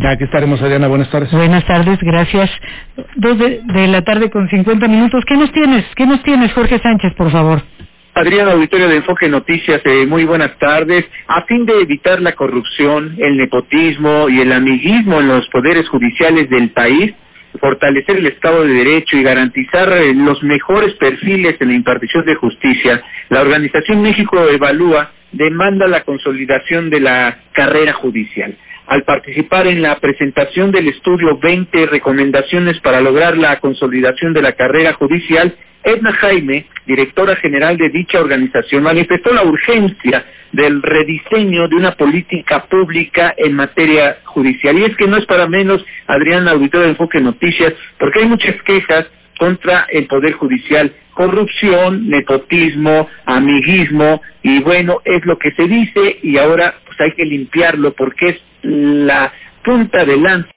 Ya que estaremos, Adriana. Buenas tardes. Buenas tardes, gracias. Dos de, de, la tarde con 50 minutos. ¿Qué nos tienes? ¿Qué nos tienes, Jorge Sánchez, por favor? Adriana, auditorio de Enfoque Noticias, eh, muy buenas tardes. A fin de evitar la corrupción, el nepotismo y el amiguismo en los poderes judiciales del país, fortalecer el Estado de Derecho y garantizar eh, los mejores perfiles en la impartición de justicia, la Organización México Evalúa demanda la consolidación de la carrera judicial al participar en la presentación del estudio 20 recomendaciones para lograr la consolidación de la carrera judicial, Edna Jaime, directora general de dicha organización, manifestó la urgencia del rediseño de una política pública en materia judicial. Y es que no es para menos, Adrián, auditor de Enfoque Noticias, porque hay muchas quejas contra el Poder Judicial, corrupción, nepotismo, amiguismo, y bueno, es lo que se dice y ahora pues hay que limpiarlo porque es la punta de lanza